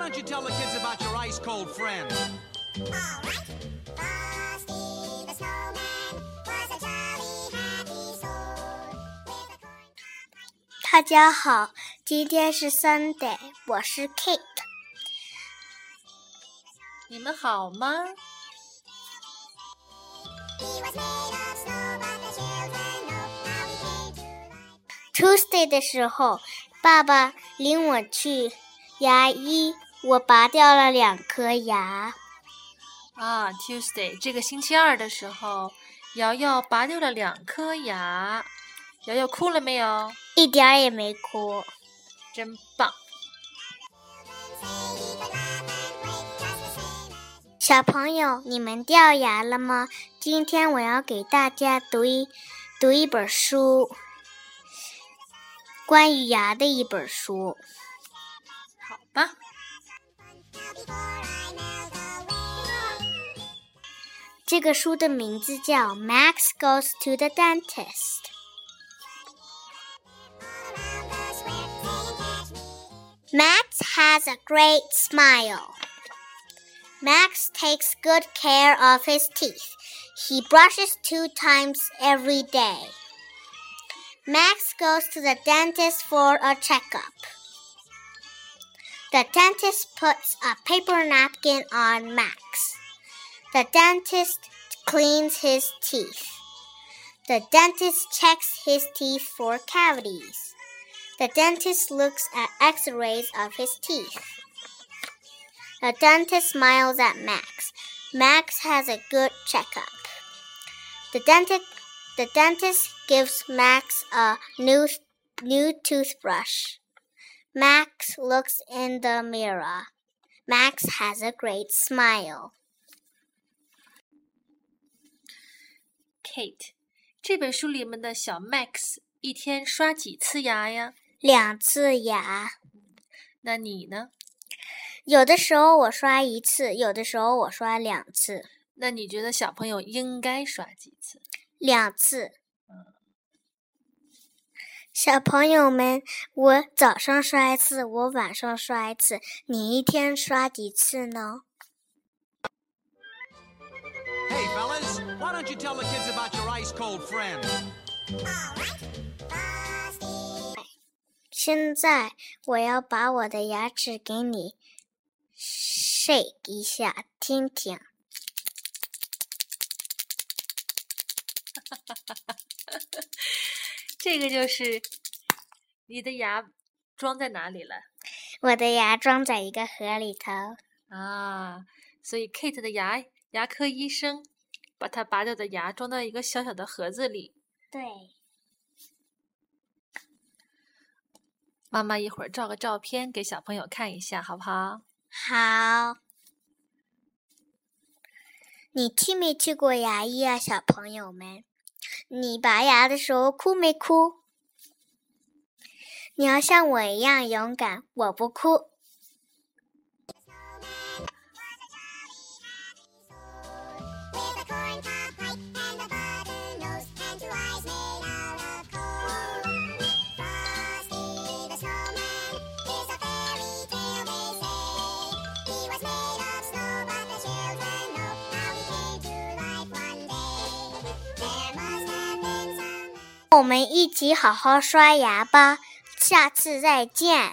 don't you tell the kids about your ice cold friend? All right. Frosty the snowman was a jolly happy soul with a corn cob. 大家好，今天是 Sunday，我是 Kate。你们好吗？He was made of snow, but the children know how he came to life. Tuesday 的时候，爸爸领我去牙医，我拔掉了两颗牙。啊，Tuesday 这个星期二的时候，瑶瑶拔掉了两颗牙。瑶瑶哭了没有？一点儿也没哭。真棒.小朋友，你们掉牙了吗？今天我要给大家读一读一本书，关于牙的一本书。好吧，这个书的名字叫《Max Goes to the Dentist》。 All around the square, saying catch me. Max has a great smile. Max takes good care of his teeth. He brushes two times every day. Max goes to the dentist for a checkup. The dentist puts a paper napkin on Max. The dentist cleans his teeth. The dentist checks his teeth for cavities. The dentist looks at x rays of his teeth. The dentist smiles at Max. Max has a good checkup. The dentist, the dentist gives Max a new, new toothbrush. Max looks in the mirror. Max has a great smile. Kate，这本书里面的小 Max 一天刷几次牙呀？两次牙，那你呢？有的时候我刷一次，有的时候我刷两次，那你觉得小朋友应该刷几次？两次。小朋友们，我早上刷一次，我晚上刷一次，你一天刷几次呢？Hey, fellas, why don't you tell the kids about your ice cold friend? Alright. Frosty 现在我要把我的牙齿给你 shake 一下，听听。这个就是你的牙装在哪里了我的牙装在一个盒里头。啊？所以 Kate 的牙牙科医生把他拔掉的牙装到一个小小的盒子里。对，妈妈一会儿照个照片给小朋友看一下，好不好？好。你去没去过牙医啊，小朋友们？你拔牙的时候哭没哭？你要像我一样勇敢，我不哭。我们一起好好刷牙吧，下次再见。